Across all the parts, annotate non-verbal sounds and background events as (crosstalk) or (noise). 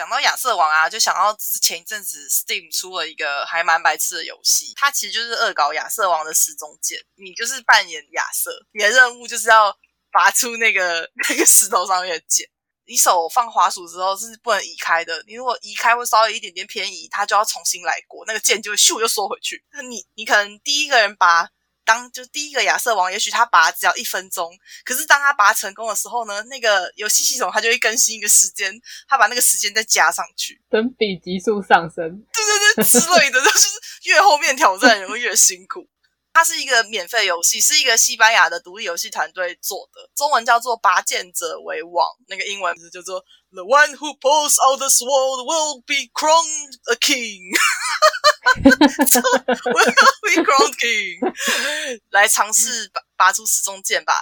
讲到亚瑟王啊，就想到前一阵子 Steam 出了一个还蛮白痴的游戏，它其实就是恶搞亚瑟王的时钟剑。你就是扮演亚瑟，你的任务就是要拔出那个那个石头上面的剑。你手放滑鼠之后是不能移开的，你如果移开会稍微一点点偏移，它就要重新来过，那个剑就会咻就缩回去。那你你可能第一个人拔。当就第一个亚瑟王，也许他拔只要一分钟，可是当他拔成功的时候呢，那个游戏系统它就会更新一个时间，他把那个时间再加上去，等比级数上升，对对对之类的，(laughs) 就是越后面挑战人会越辛苦。它是一个免费游戏，是一个西班牙的独立游戏团队做的，中文叫做《拔剑者为王》，那个英文叫做 The one who pulls out the sword will be crowned a king。will be crowned king。来尝试拔拔出时钟剑吧。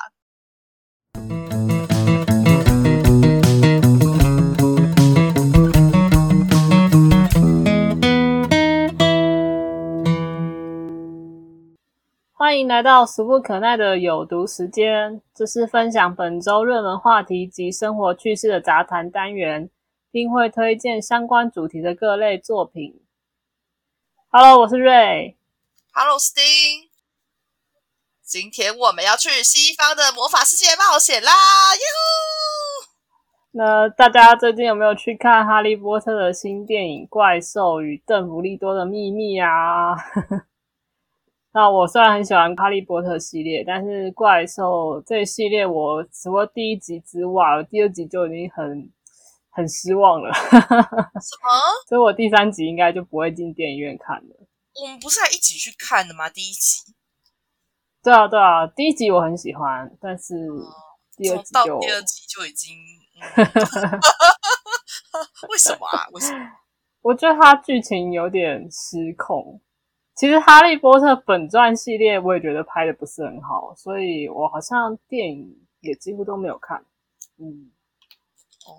欢迎来到俗不可耐的有毒时间，这是分享本周热门话题及生活趣事的杂谈单元，并会推荐相关主题的各类作品。Hello，我是瑞。Hello，Sting。今天我们要去西方的魔法世界冒险啦！耶呼！那大家最近有没有去看《哈利波特》的新电影《怪兽与邓布利多的秘密》啊？那我虽然很喜欢哈利波特系列，但是怪兽这一系列我除了第一集之外，第二集就已经很很失望了。(laughs) 什么？所以我第三集应该就不会进电影院看了。我们不是还一起去看的吗？第一集？对啊，对啊，第一集我很喜欢，但是第二集到第二集就已经 (laughs) 为什么啊？为什么？(laughs) 我觉得它剧情有点失控。其实《哈利波特》本传系列我也觉得拍的不是很好，所以我好像电影也几乎都没有看。嗯，哦，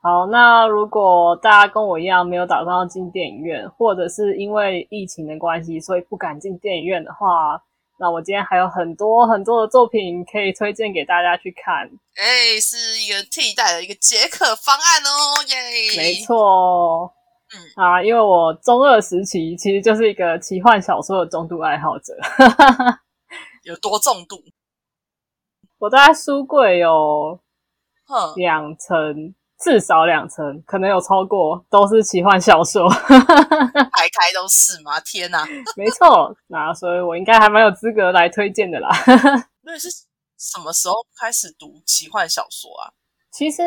好，那如果大家跟我一样没有打算要进电影院，或者是因为疫情的关系，所以不敢进电影院的话，那我今天还有很多很多的作品可以推荐给大家去看。哎，是一个替代的一个解渴方案哦，耶！没错。嗯啊，因为我中二时期其实就是一个奇幻小说的重度爱好者，(laughs) 有多重度？我大概书柜有两层，至少两层，可能有超过，都是奇幻小说，(laughs) 排开都是吗？天哪！(laughs) 没错，那所以我应该还蛮有资格来推荐的啦。那是什么时候开始读奇幻小说啊？其实。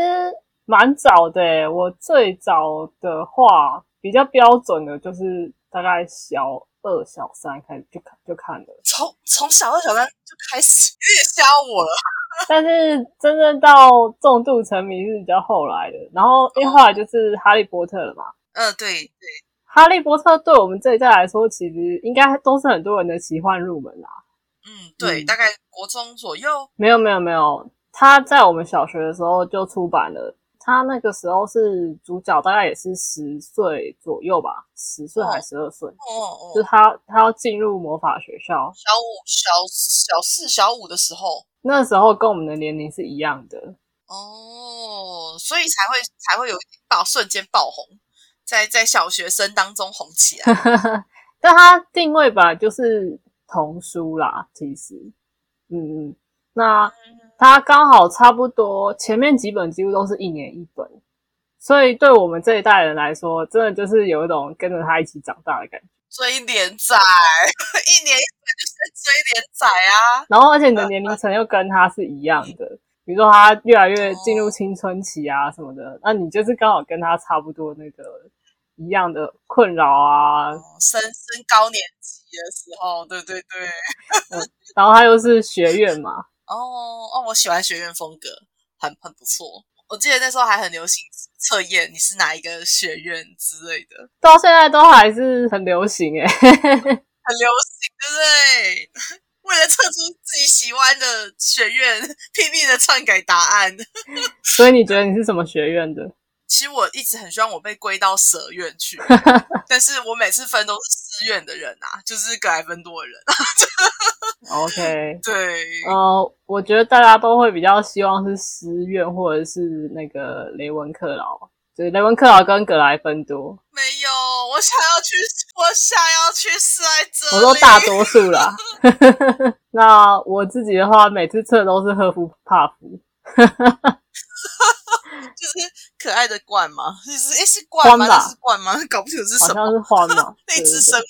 蛮早的，我最早的话比较标准的，就是大概小二、小三开始就看就看了。从从小二、小三就开始，有点吓我了。(laughs) 但是真正到重度沉迷是比较后来的。然后因为后来就是哈利波特了嘛。嗯，对对。哈利波特对我们这一代来说，其实应该都是很多人的奇幻入门啦。嗯，对，大概国中左右。没有没有没有，他在我们小学的时候就出版了。他那个时候是主角，大概也是十岁左右吧，十岁还是十二岁？就是他，他要进入魔法学校，小五、小小四、小五的时候，那时候跟我们的年龄是一样的哦，所以才会才会有爆瞬间爆红，在在小学生当中红起来。(laughs) 但他定位吧就是童书啦，其实，嗯嗯，那。它刚好差不多，前面几本几乎都是一年一本，所以对我们这一代人来说，真的就是有一种跟着他一起长大的感觉。追连载，(laughs) 一年一本就是追连载啊。然后，而且你的年龄层又跟他是一样的，(laughs) 比如说他越来越进入青春期啊什么的，那你就是刚好跟他差不多那个一样的困扰啊。升升高年级的时候，对对对。然后他又是学院嘛。哦哦，我喜欢学院风格，很很不错。我记得那时候还很流行测验，你是哪一个学院之类的，到现在都还是很流行哎，(laughs) 很流行，对不对？(laughs) 为了测出自己喜欢的学院，拼命的篡改答案。(laughs) 所以你觉得你是什么学院的？其实我一直很希望我被归到蛇院去，但是我每次分都是师院的人啊，就是格莱芬多的人。OK，(laughs) 对，呃，我觉得大家都会比较希望是师院或者是那个雷文克劳，就是雷文克劳跟格莱芬多。没有，我想要去，我想要去塞泽。我说大多数啦。(laughs) 那我自己的话，每次测都是赫夫帕夫。(laughs) 就是可爱的罐吗？是诶，是罐吗？是罐吗？搞不清楚是什么，好像是花嘛。那只生物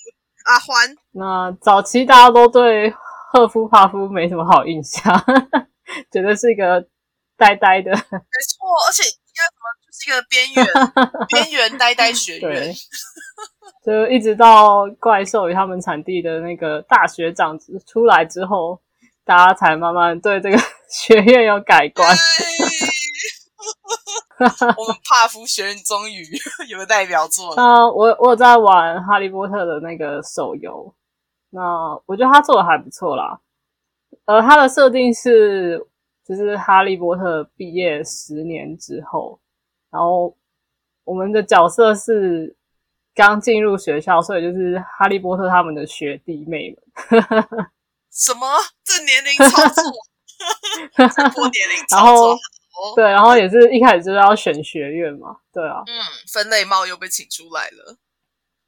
啊，獾。那早期大家都对赫夫帕夫没什么好印象，觉得是一个呆呆的。没错，而且应该什么，就是一个边缘 (laughs) 边缘呆呆学院。就一直到怪兽与他们产地的那个大学长出来之后，大家才慢慢对这个 (laughs) 学院有改观。(laughs) (laughs) 我们帕夫学院终于 (laughs) 有个代表作了。那我我有在玩《哈利波特》的那个手游，那我觉得他做的还不错啦。呃，他的设定是，就是哈利波特毕业十年之后，然后我们的角色是刚进入学校，所以就是哈利波特他们的学弟妹们。什么？这年龄操作？(laughs) 这年龄操作？对，然后也是一开始就是要选学院嘛，对啊，嗯，分类帽又被请出来了，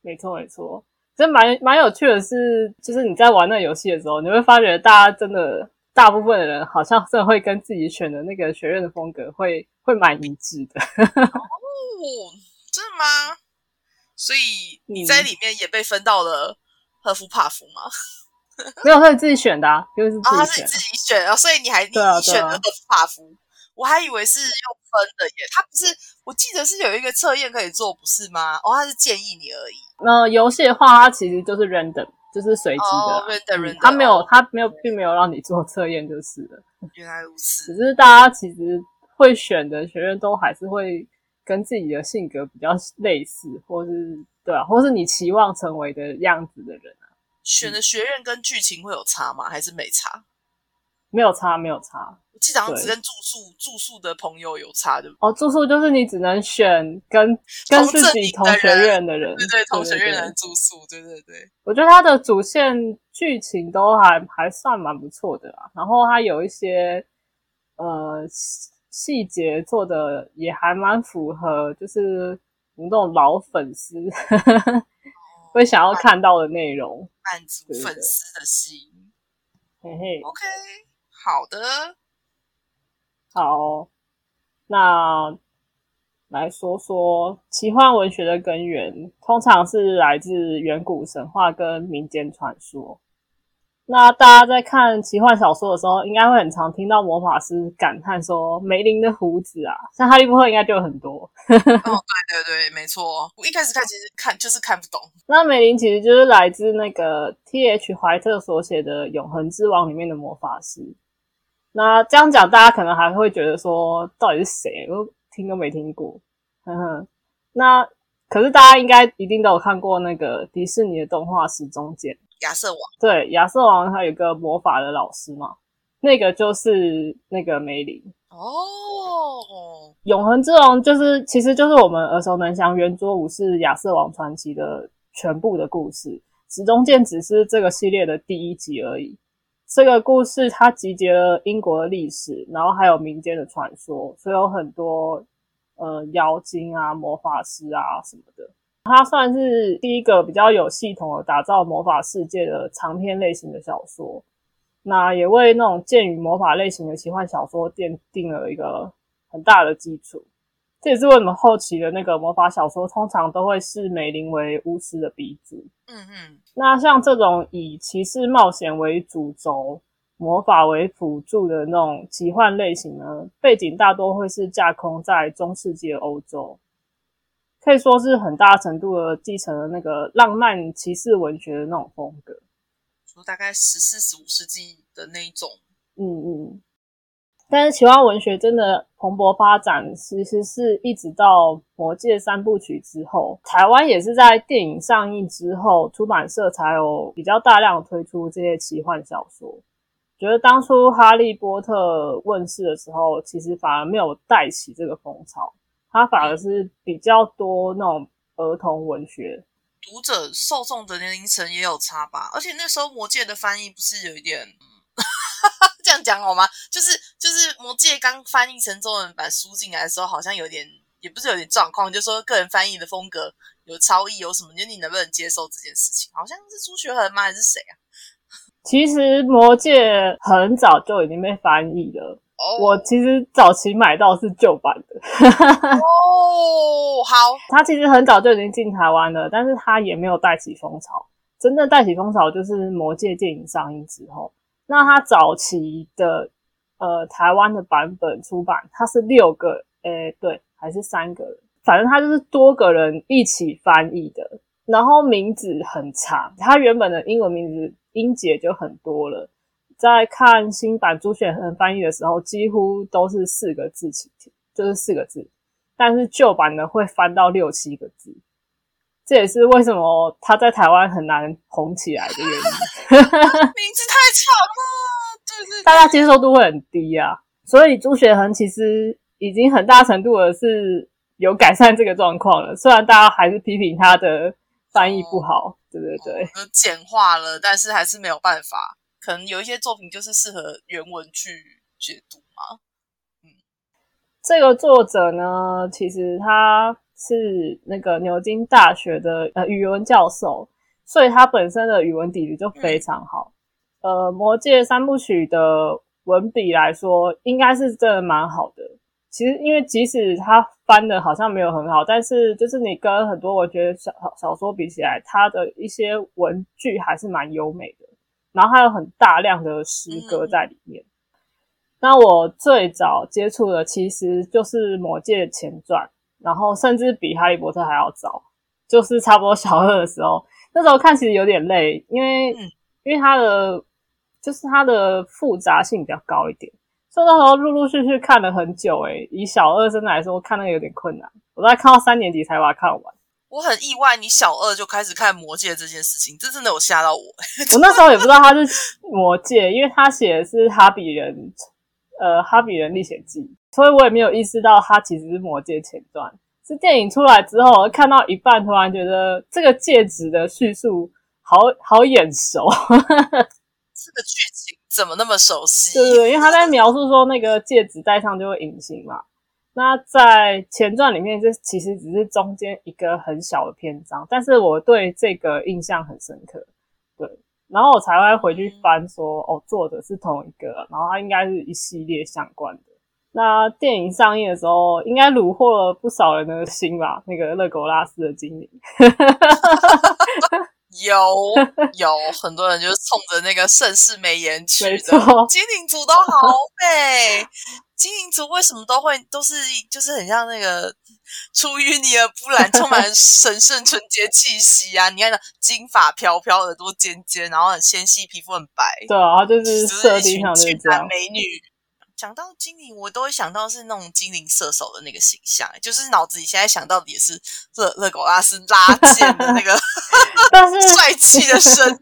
没错没错，真蛮蛮有趣的是，就是你在玩那游戏的时候，你会发觉大家真的大部分的人好像真的会跟自己选的那个学院的风格会会蛮一致的。哦，真的吗？所以 (laughs) 你在里面也被分到了赫夫帕夫吗？(laughs) 没有，是自己选的，因为是啊，是你自己选啊，所以你还你选了赫夫帕夫。我还以为是用分的耶，他不是，我记得是有一个测验可以做，不是吗？哦，他是建议你而已。那游戏的话，它其实就是 random，就是随机的，random，它没有，他没有，并没有让你做测验，就是了。原来如此。只是大家其实会选的学院都还是会跟自己的性格比较类似，或是对啊，或是你期望成为的样子的人啊。选的学院跟剧情会有差吗？还是没差？没有差，没有差。我记得好像只跟住宿住宿的朋友有差，对不？哦，住宿就是你只能选跟跟自己同学院的人，对对，同学院的人住宿，对对对。我觉得它的主线剧情都还还算蛮不错的啦，然后它有一些呃细节做的也还蛮符合，就是我们这种老粉丝 (laughs) 会想要看到的内容，满足粉丝的心。嘿嘿，OK。好的，好，那来说说奇幻文学的根源，通常是来自远古神话跟民间传说。那大家在看奇幻小说的时候，应该会很常听到魔法师感叹说：“梅林的胡子啊，像哈利波特应该就有很多。”哦，对对对，没错。我一开始看其实看就是看不懂。那梅林其实就是来自那个 T. H. 怀特所写的《永恒之王》里面的魔法师。那这样讲，大家可能还会觉得说，到底是谁？我听都没听过。哼哼。那可是大家应该一定都有看过那个迪士尼的动画《时钟剑》。亚瑟王。对，亚瑟王他有个魔法的老师嘛，那个就是那个梅林。哦。永恒之王就是，其实就是我们耳熟能详圆桌武士亚瑟王传奇的全部的故事。时钟剑只是这个系列的第一集而已。这个故事它集结了英国的历史，然后还有民间的传说，所以有很多呃妖精啊、魔法师啊什么的。它算是第一个比较有系统的打造魔法世界的长篇类型的小说。那也为那种剑与魔法类型的奇幻小说奠定了一个很大的基础。这也是为什么后期的那个魔法小说通常都会视美玲为巫师的鼻祖。嗯嗯，那像这种以骑士冒险为主轴、魔法为辅助的那种奇幻类型呢，背景大多会是架空在中世纪的欧洲，可以说是很大程度的继承了那个浪漫骑士文学的那种风格，说大概十四、十五世纪的那一种。嗯嗯。但是奇幻文学真的蓬勃发展，其实是一直到《魔戒》三部曲之后，台湾也是在电影上映之后，出版社才有比较大量推出这些奇幻小说。觉得当初《哈利波特》问世的时候，其实反而没有带起这个风潮，它反而是比较多那种儿童文学。读者受众的年龄层也有差吧，而且那时候《魔戒》的翻译不是有一点，(laughs) 这样讲好吗？就是就是《魔戒》刚翻译成中文版书进来的时候，好像有点，也不是有点状况，就说个人翻译的风格有超译，有什么？就你能不能接受这件事情？好像是朱学恒吗？还是谁啊？其实《魔戒》很早就已经被翻译了。我其实早期买到是旧版的。哦，好，(laughs) 它其实很早就已经进台湾了，但是它也没有带起风潮。真正带起风潮就是《魔戒》电影上映之后。那它早期的呃台湾的版本出版，它是六个，诶，对，还是三个人，反正它就是多个人一起翻译的。然后名字很长，它原本的英文名字音节就很多了。在看新版朱雪恒翻译的时候，几乎都是四个字起跳，就是四个字。但是旧版的会翻到六七个字，这也是为什么他在台湾很难红起来的原因。(laughs) 名字太长了，对对，大家接受度会很低啊。所以朱雪恒其实已经很大程度的是有改善这个状况了，虽然大家还是批评他的翻译不好，对对对，简化了，但是还是没有办法。可能有一些作品就是适合原文去解读嘛。嗯，这个作者呢，其实他是那个牛津大学的呃语文教授，所以他本身的语文底子就非常好。呃，《魔戒》三部曲的文笔来说，应该是真的蛮好的。其实，因为即使他翻的好像没有很好，但是就是你跟很多我觉得小小说比起来，他的一些文句还是蛮优美的。然后还有很大量的诗歌在里面。那我最早接触的其实就是《魔戒》前传，然后甚至比《哈利波特》还要早，就是差不多小二的时候。那时候看其实有点累，因为因为它的就是它的复杂性比较高一点，所以那时候陆陆续续看了很久。诶以小二生来说，看那个有点困难，我大概看到三年级才把它看完。我很意外，你小二就开始看《魔戒》这件事情，这真的有吓到我。我那时候也不知道他是《魔戒》，因为他写的是《哈比人》，呃，《哈比人历险记》，所以我也没有意识到它其实是《魔戒》前传。是电影出来之后，看到一半，突然觉得这个戒指的叙述好好眼熟。这个剧情怎么那么熟悉？(laughs) 对对，因为他在描述说那个戒指戴上就会隐形嘛。那在前传里面，这其实只是中间一个很小的篇章，但是我对这个印象很深刻，对，然后我才会回去翻说，哦，作者是同一个，然后它应该是一系列相关的。那电影上映的时候，应该虏获了不少人的心吧？那个勒狗拉斯的精灵，(laughs) 有有很多人就是冲着那个盛世美颜去的，精灵族都好 (laughs) 美。精灵族为什么都会都是就是很像那个出淤泥而不染，(laughs) 充满神圣纯洁气息啊！你看，金发飘飘，耳朵尖尖，然后很纤细，皮肤很白，对啊，就是设定上就是这样。美女讲到精灵，我都会想到是那种精灵射手的那个形象，就是脑子里现在想到的也是勒勒狗拉斯拉剑的那个，(laughs) 但是 (laughs) 帅气的身。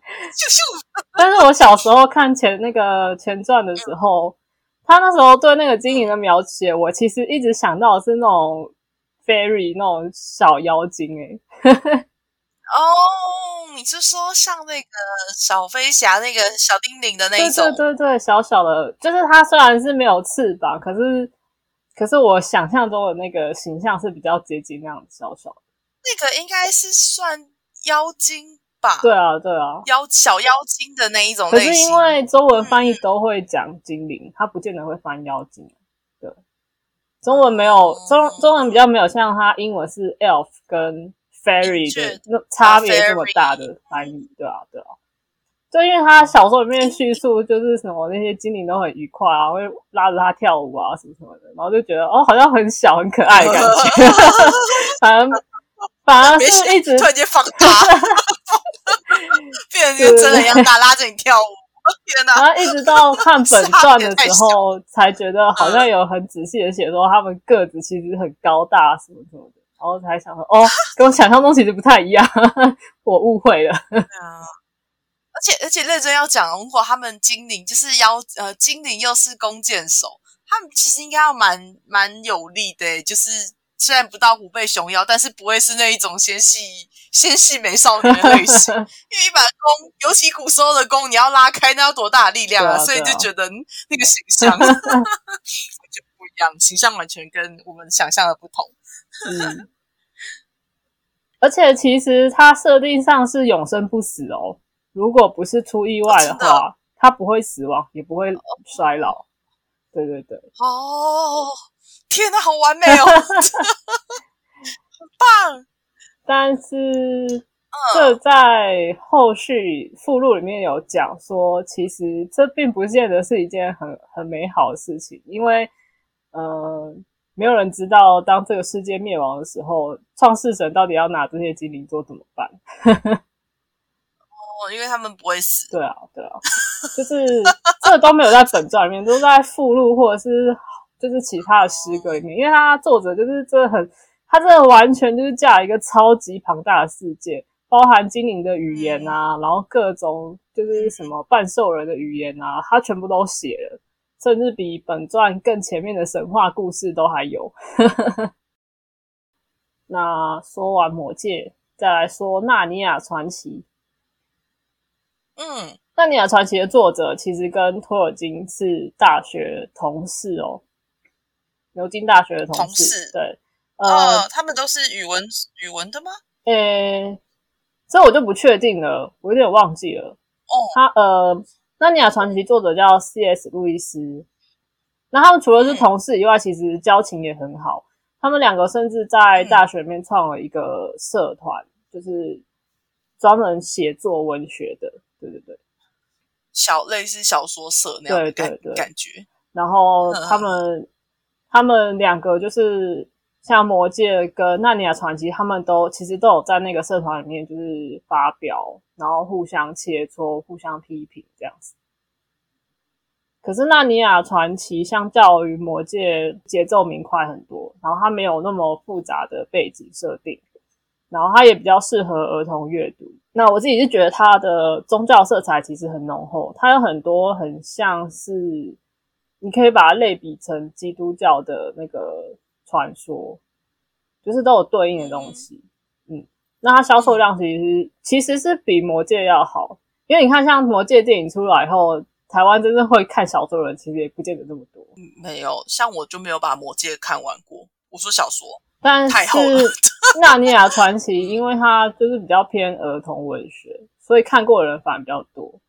但是我小时候看前那个前传的时候。他那时候对那个精灵的描写，我其实一直想到的是那种 fairy 那种小妖精诶。哦，你是说像那个小飞侠那个小精灵的那一种？对对对对，小小的，就是它虽然是没有翅膀，可是可是我想象中的那个形象是比较接近那样小小的。那个应该是算妖精。对啊，对啊，妖小妖精的那一种类型。可是因为中文翻译都会讲精灵，它不见得会翻妖精。对，中文没有中中文比较没有像它英文是 elf 跟 fairy 的那差别这么大的翻译，对啊，对啊。就因为他小说里面叙述就是什么那些精灵都很愉快啊，会拉着他跳舞啊什么什么的，然后就觉得哦，好像很小很可爱的感觉，(laughs) 反而 (laughs) 反而是一直突然间放大。(laughs) 变成真的一样大，拉着你跳舞，(laughs) 天哪！然后一直到看本传的时候，才觉得好像有很仔细的写说他们个子其实很高大什么什么的，然后才想说哦，跟我想象中其实不太一样，我误会了。而且而且认真要讲，如果他们精灵就是妖呃精灵又是弓箭手，他们其实应该要蛮蛮有力的，就是。虽然不到虎背熊腰，但是不会是那一种纤细纤细美少女的类型。(laughs) 因为一把弓，尤其古时候的弓，你要拉开，那要多大的力量啊！所以就觉得那个形 (laughs) 象就不一样，形象完全跟我们想象的不同。嗯，而且其实它设定上是永生不死哦，如果不是出意外的话，它不会死亡，也不会衰老。对对对。哦。天哪，好完美哦，很 (laughs) 棒！但是这在后续附录里面有讲说，其实这并不见得是一件很很美好的事情，因为呃，没有人知道当这个世界灭亡的时候，创世神到底要拿这些精灵做怎么办？哦，因为他们不会死。对啊，对啊，就是这都没有在本传里面，都在附录或者是。就是其他的诗歌里面，因为他作者就是真的很，他真的完全就是架一个超级庞大的世界，包含精灵的语言啊，然后各种就是什么半兽人的语言啊，他全部都写了，甚至比本传更前面的神话故事都还有。(laughs) 那说完魔戒，再来说纳尼亚传奇。嗯，纳尼亚传奇的作者其实跟托尔金是大学同事哦。牛津大学的同事，对，呃，他们都是语文语文的吗？诶，这我就不确定了，我有点忘记了。哦，他呃，《纳尼亚传奇》作者叫 C.S. 路易斯，那他们除了是同事以外，其实交情也很好。他们两个甚至在大学里面创了一个社团，就是专门写作文学的。对对对，小类似小说社那样的感感觉。然后他们。他们两个就是像《魔戒》跟《纳尼亚传奇》，他们都其实都有在那个社团里面，就是发表，然后互相切磋、互相批评这样子。可是《纳尼亚传奇》相较于《魔戒》节奏明快很多，然后它没有那么复杂的背景设定，然后它也比较适合儿童阅读。那我自己是觉得它的宗教色彩其实很浓厚，它有很多很像是。你可以把它类比成基督教的那个传说，就是都有对应的东西。嗯，那它销售量其实其实是比魔戒要好，因为你看像魔戒电影出来后，台湾真正会看小说的人其实也不见得这么多。嗯没有，像我就没有把魔戒看完过。我说小说，但是 (laughs) 纳尼亚传奇，因为它就是比较偏儿童文学，所以看过的人反而比较多。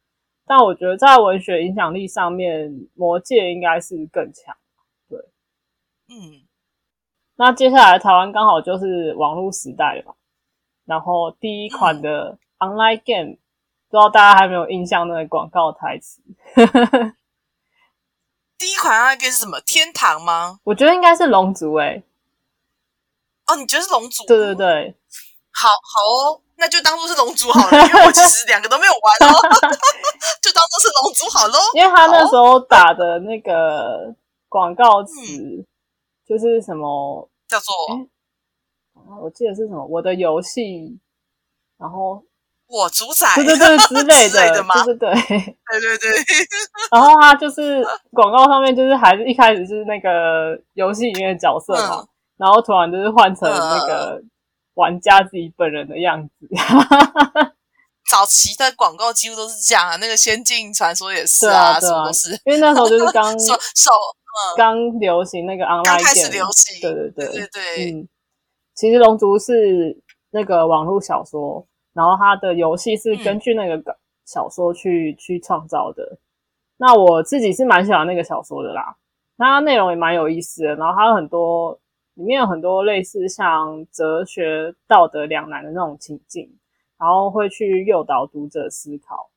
但我觉得在文学影响力上面，《魔戒》应该是更强。对，嗯，那接下来台湾刚好就是网络时代了，然后第一款的 online game，不知道大家还没有印象那个广告台词。(laughs) 第一款 online game 是什么？天堂吗？我觉得应该是龙族诶。哦，你觉得是龙族？对对对，好好哦。那就当做是龙珠好了，因为我其实两个都没有玩哦，(laughs) 就当做是龙珠好喽。因为他那时候打的那个广告词就是什么叫做，我记得是什么我的游戏，然后我主宰，对对对 (laughs) 之类的吗？对对对对对对。然后他就是广告上面就是还是一开始是那个游戏里面的角色嘛，然后突然就是换成那个。玩家自己本人的样子，(laughs) 早期的广告几乎都是这样啊。那个《仙境传说》也是啊，什么都是。因为那时候就是刚 (laughs) 手手刚流行那个 online，刚开始流行。对对对对对。嗯，其实《龙族》是那个网络小说，然后它的游戏是根据那个小说去去创造的。那我自己是蛮喜欢那个小说的啦，它内容也蛮有意思的，然后它有很多。里面有很多类似像哲学、道德两难的那种情境，然后会去诱导读者思考。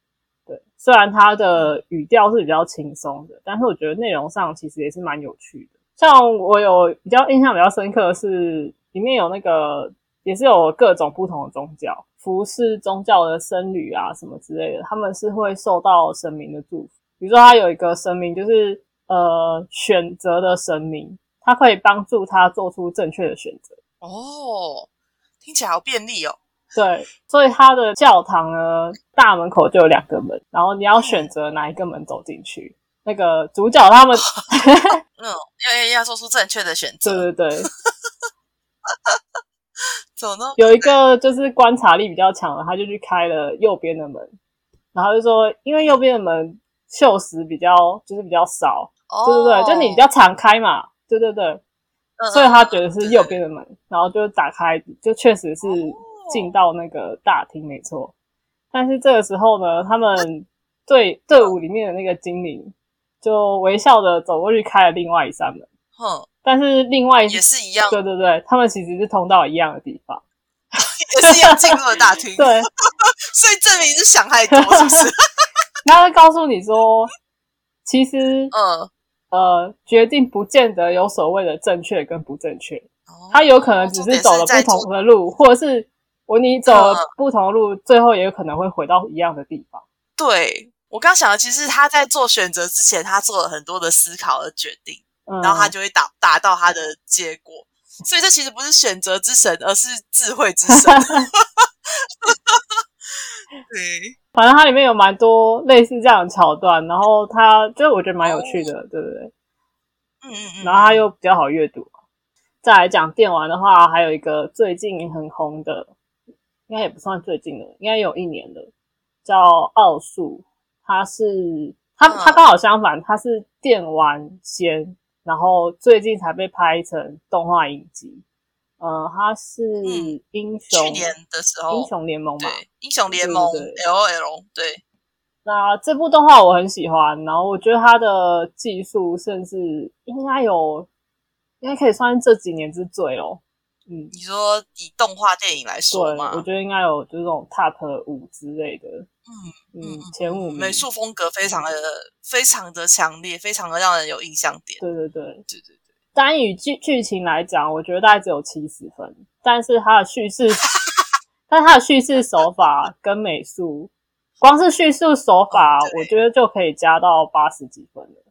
对，虽然它的语调是比较轻松的，但是我觉得内容上其实也是蛮有趣的。像我有比较印象比较深刻的是，里面有那个也是有各种不同的宗教，服侍宗教的僧侣啊什么之类的，他们是会受到神明的祝福。比如说，他有一个神明就是呃选择的神明。它可以帮助他做出正确的选择哦，听起来好便利哦。对，所以他的教堂呢，大门口就有两个门，然后你要选择哪一个门走进去。那个主角他们 (laughs) (laughs) 嗯，要要要做出正确的选择。对对对，(laughs) 怎么呢？有一个就是观察力比较强的，他就去开了右边的门，然后就说，因为右边的门锈蚀比较就是比较少，哦对对对，就你比较常开嘛，对对对，所以他觉得是右边的门，然后就打开，就确实是进到那个大厅，没错。但是这个时候呢，他们队队伍里面的那个精灵就微笑的走过去开了另外一扇门，哼。但是另外也是一样，对对对，他们其实是通到一样的地方，(laughs) 也是要进入了大厅。对，(laughs) 所以证明是想太多，是不是？(laughs) 他会告诉你说，其实，嗯呃，决定不见得有所谓的正确跟不正确，他有可能只是走了不同的路，或者是我你走了不同的路，最后也有可能会回到一样的地方。对我刚想的，其实他在做选择之前，他做了很多的思考和决定。然后他就会达达到他的结果，所以这其实不是选择之神，而是智慧之神。(laughs) (laughs) 对，反正它里面有蛮多类似这样的桥段，然后它就我觉得蛮有趣的，对不对？嗯嗯嗯。然后它又比较好阅读。再来讲电玩的话，还有一个最近很红的，应该也不算最近的，应该有一年的，叫奥数。它是它它刚好相反，它是电玩先。然后最近才被拍成动画影集，呃，他是英雄去年的时候英雄联盟嘛，英雄联盟 L O L 对。那这部动画我很喜欢，然后我觉得它的技术甚至应该有，应该可以算是这几年之最哦。嗯，你说以动画电影来说吗？我觉得应该有就是这种 top 五之类的。嗯嗯，前五美术风格非常的非常的强烈，非常的让人有印象点。对对对对对对。单以剧剧情来讲，我觉得大概只有七十分，但是它的叙事，(laughs) 但它的叙事手法跟美术，光是叙述手法，我觉得就可以加到八十几分了。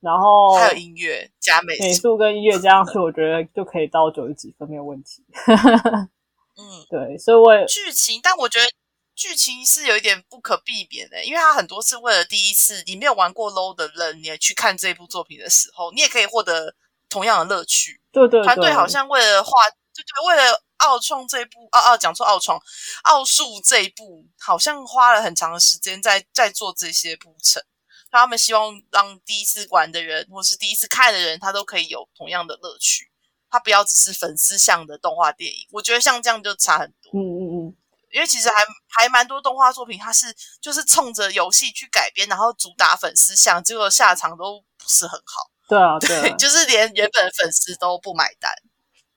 然后还有音乐加美美术跟音乐加上去，我觉得就可以到九十几分没有问题。(laughs) (laughs) 嗯，对，所以我也剧情，但我觉得剧情是有一点不可避免的，因为它很多是为了第一次你没有玩过 low 的人，你去看这部作品的时候，你也可以获得同样的乐趣。对对，团队好像为了画，对对，为了奥创这一部，哦哦，讲错奥创奥数这一部，好像花了很长的时间在在做这些铺陈。他们希望让第一次玩的人，或是第一次看的人，他都可以有同样的乐趣。他不要只是粉丝向的动画电影。我觉得像这样就差很多。嗯嗯嗯。因为其实还还蛮多动画作品，它是就是冲着游戏去改编，然后主打粉丝向，结果下场都不是很好。对啊，对，就是连原本粉丝都不买单。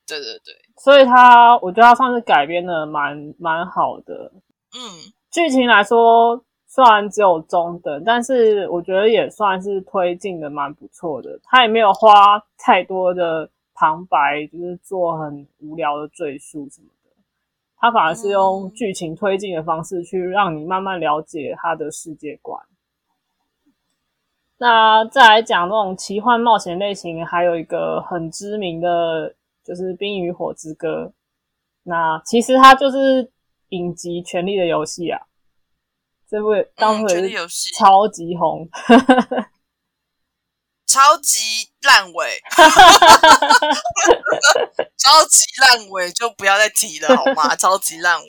对对对。所以他，我觉得他算是改编的蛮蛮好的。嗯，剧情来说。虽然只有中等，但是我觉得也算是推进的蛮不错的。他也没有花太多的旁白，就是做很无聊的赘述什么的。他反而是用剧情推进的方式去让你慢慢了解他的世界观。那再来讲那种奇幻冒险类型，还有一个很知名的就是《冰与火之歌》。那其实它就是影集《权力的游戏》啊。这部当初也是超级红，(laughs) (laughs) 超级烂尾，超级烂尾就不要再提了好吗？超级烂尾，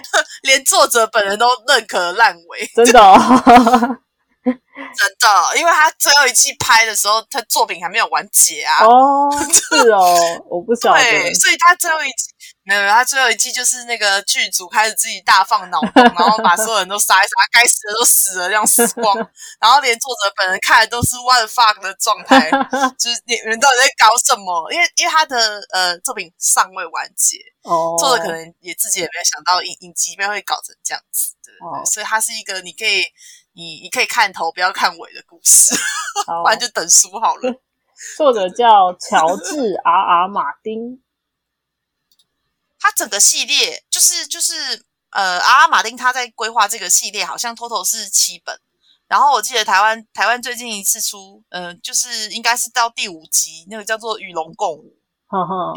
(laughs) 连作者本人都认可烂尾，真的。真的，因为他最后一季拍的时候，他作品还没有完结啊。哦，是哦，(laughs) 我不晓得。对，所以他最后一季没有，他最后一季就是那个剧组开始自己大放脑洞，(laughs) 然后把所有人都杀一杀，该死的都死了，这样死光。(laughs) 然后连作者本人看的都是 what the fuck 的状态，就是你们到底在搞什么？因为因为他的呃作品尚未完结，哦，作者可能也自己也没有想到影影集面会搞成这样子，对对对。所以他是一个你可以。你你可以看头，不要看尾的故事，(laughs) 不然就等书好了。(laughs) 作者叫乔治 R R 马丁，(laughs) 他整个系列就是就是呃，R R 马丁他在规划这个系列，好像 total 是七本。然后我记得台湾台湾最近一次出，嗯，就是应该是到第五集，那个叫做《与龙共舞》。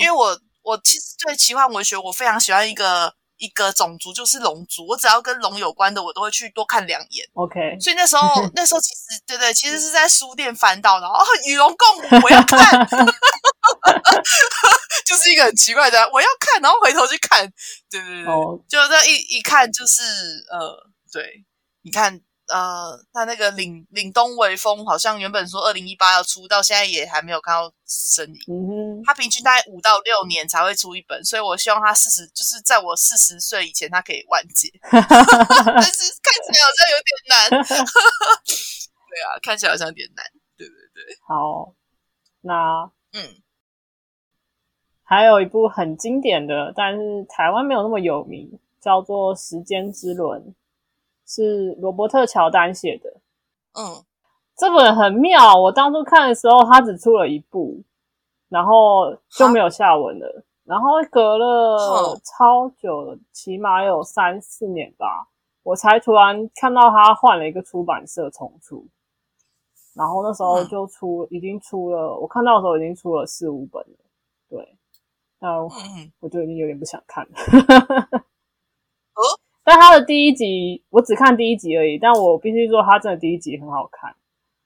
因为我我其实对奇幻文学，我非常喜欢一个。一个种族就是龙族，我只要跟龙有关的，我都会去多看两眼。OK，所以那时候 (laughs) 那时候其实对对，其实是在书店翻到的哦，与龙共舞，我要看。(laughs) 就是一个很奇怪的，我要看，然后回头去看，对对对，哦，就那一一看就是呃，对，你看呃，他那个岭岭东微风好像原本说二零一八要出，到现在也还没有看到身影。嗯，他平均大概五到六年才会出一本，所以我希望他四十，就是在我四十岁以前，他可以完结。(laughs) 但是看起来好像有点难。(laughs) 对啊，看起来好像有点难。对对对，好，那嗯，还有一部很经典的，但是台湾没有那么有名，叫做《时间之轮》，是罗伯特·乔丹写的。嗯，这本很妙，我当初看的时候，他只出了一部，然后就没有下文了。然后隔了超久了，起码有三四年吧，我才突然看到他换了一个出版社重出。然后那时候嗯就出，已经出了，我看到的时候已经出了四五本了。对，那我就已经有点不想看了。(laughs) 哦，但他的第一集我只看第一集而已，但我必须说他真的第一集很好看。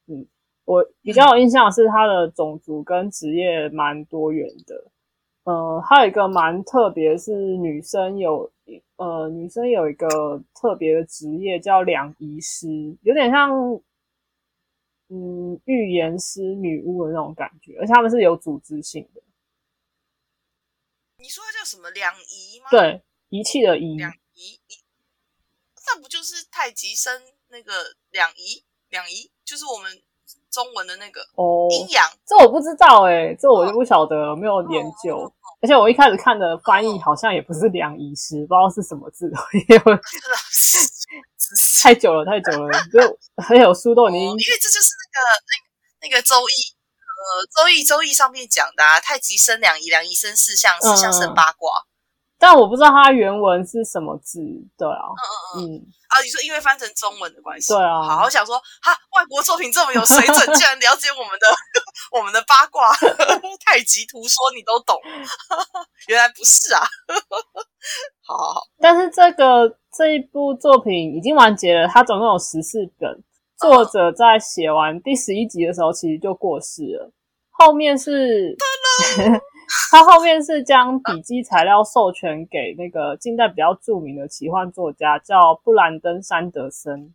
嗯，我比较有印象的是他的种族跟职业蛮多元的。呃，还有一个蛮特别，是女生有呃女生有一个特别的职业叫两仪师，有点像嗯预言师、女巫的那种感觉，而且他们是有组织性的。你说它叫什么两仪吗？，对，仪器的仪，两仪，仪那不就是太极生那个两仪？两仪就是我们中文的那个哦，阴阳。这我不知道哎、这我就不晓得，没有研究。而且我一开始看的翻译好像也不是两仪师，不知道是什么字，因为我 (laughs) 太久了，太久了，就而且我书都已经哦因为这就是那个那个那个周易，呃，周易周易上面讲的啊，太极生两仪，两仪生四象，四象生八卦。但我不知道它原文是什么字。对啊，嗯嗯嗯。嗯，啊，你说因为翻成中文的关系，对啊好，我想说，哈，外国作品这么有水准，竟然了解我们的 (laughs) 我们的八卦 (laughs) 太极图说你都懂，(laughs) 原来不是啊。好好好，但是这个这一部作品已经完结了，它总共有十四本。作者在写完第十一集的时候，其实就过世了。后面是，(laughs) 他后面是将笔记材料授权给那个近代比较著名的奇幻作家，叫布兰登·山德森，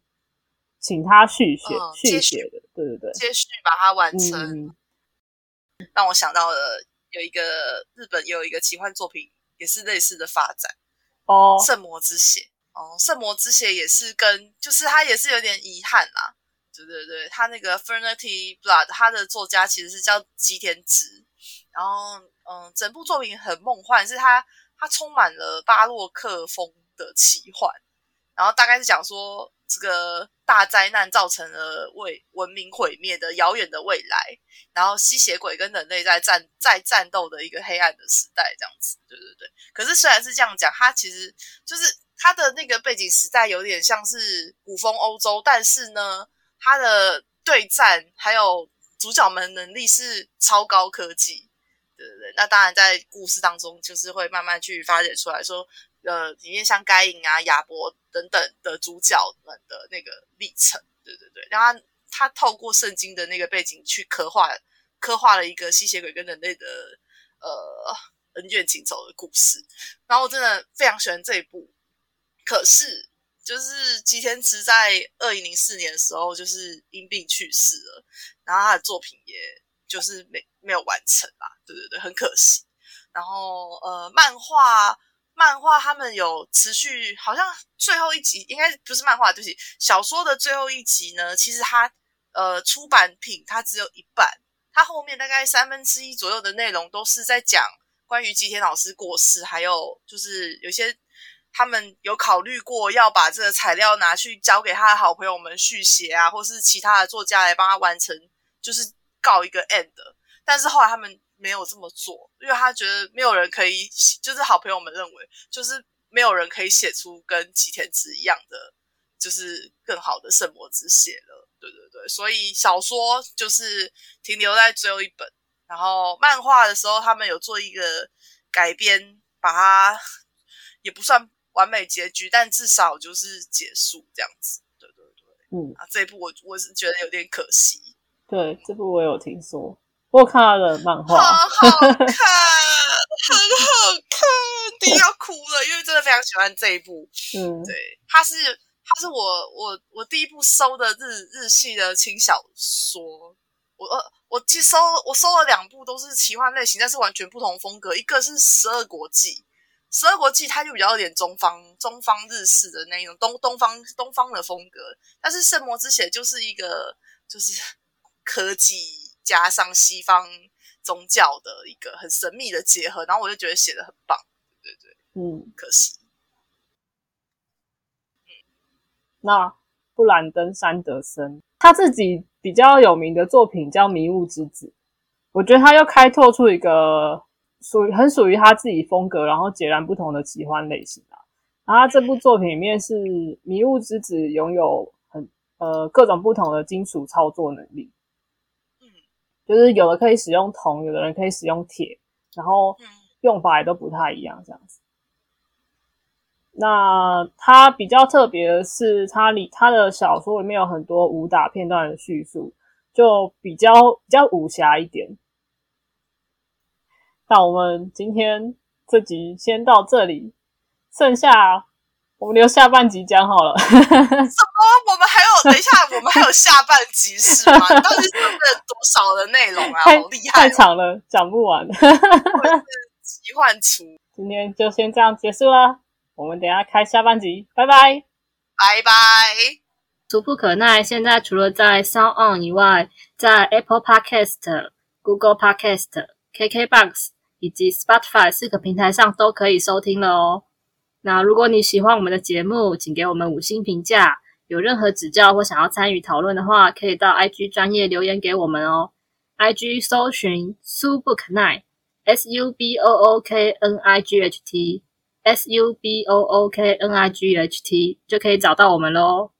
请他续写、嗯续写的。对对对，接续把它完成，嗯，让我想到了有一个日本有一个奇幻作品，也是类似的发展。哦，圣魔之血哦，圣魔之血也是跟，就是他也是有点遗憾啦。对对对，他那个 Fernity Blood，他的作家其实是叫吉田直，然后嗯，整部作品很梦幻，是它它充满了巴洛克风的奇幻，然后大概是讲说这个大灾难造成了为文明毁灭的遥远的未来，然后吸血鬼跟人类在战在战斗的一个黑暗的时代，这样子。对对对。可是虽然是这样讲，它其实就是它的那个背景时代有点像是古风欧洲，但是呢，它的对战还有主角们能力是超高科技。对对对，那当然在故事当中就是会慢慢去发展出来说，呃，里面像该隐啊、亚伯等等的主角们的那个历程。对对对，然后他透过圣经的那个背景去刻画刻画了一个吸血鬼跟人类的呃恩怨情仇的故事，然后我真的非常喜欢这一部。可是就是吉田直在二零零四年的时候就是因病去世了，然后他的作品也就是没没有完成啦，对对对，很可惜。然后呃，漫画漫画他们有持续，好像最后一集应该不是漫画，对不起，小说的最后一集呢，其实它呃出版品它只有一半，它后面大概三分之一左右的内容都是在讲关于吉田老师过世，还有就是有些他们有考虑过要把这个材料拿去交给他的好朋友们续写啊，或是其他的作家来帮他完成，就是告一个 end。但是后来他们没有这么做，因为他觉得没有人可以，就是好朋友们认为，就是没有人可以写出跟吉田直一样的，就是更好的圣魔之血了。对对对，所以小说就是停留在最后一本，然后漫画的时候他们有做一个改编，把它 (laughs) 也不算完美结局，但至少就是结束这样子。对对对，嗯，啊，这一部我我是觉得有点可惜。对，这部我有听说。我看他的漫画，好好 (laughs) 看，很好看，你要 (laughs) 哭了，因为真的非常喜欢这一部。嗯，对，它是它是我我我第一部收的日日系的轻小说。我呃我其实收我收了两部都是奇幻类型，但是完全不同风格。一个是《十二国记》，《十二国记》它就比较有点中方中方日式的那种东东方东方的风格，但是《圣魔之血》就是一个就是科技加上西方宗教的一个很神秘的结合，然后我就觉得写的很棒，对对对，嗯，可惜。那布兰登·山德森他自己比较有名的作品叫《迷雾之子》，我觉得他又开拓出一个属于很属于他自己风格，然后截然不同的奇幻类型啊。然后他这部作品里面是《迷雾之子》拥有很呃各种不同的金属操作能力，嗯就是有的可以使用铜，有的人可以使用铁，然后嗯用法也都不太一样，这样子。那它比较特别的是，它里它的小说里面有很多武打片段的叙述，就比较比较武侠一点。那我们今天这集先到这里，剩下我们留下半集讲好了。哦，我们还有，等一下，我们还有下半集是吗？到底准备了多少的内容啊？(laughs) 好厉害、太长了，讲不完。奇幻厨，今天就先这样结束了，我们等一下开下半集，拜拜。拜拜。俗不可耐，现在除了在 Sound On 以外，在 Apple Podcast、Google Podcast、KKBox 以及 Spotify 四个平台上都可以收听了哦。那如果你喜欢我们的节目，请给我们五星评价。有任何指教或想要参与讨论的话，可以到 IG 专业留言给我们哦。IG 搜寻 Subook Night S U B O O K N I G H T S U B O O K N I G H T 就可以找到我们喽。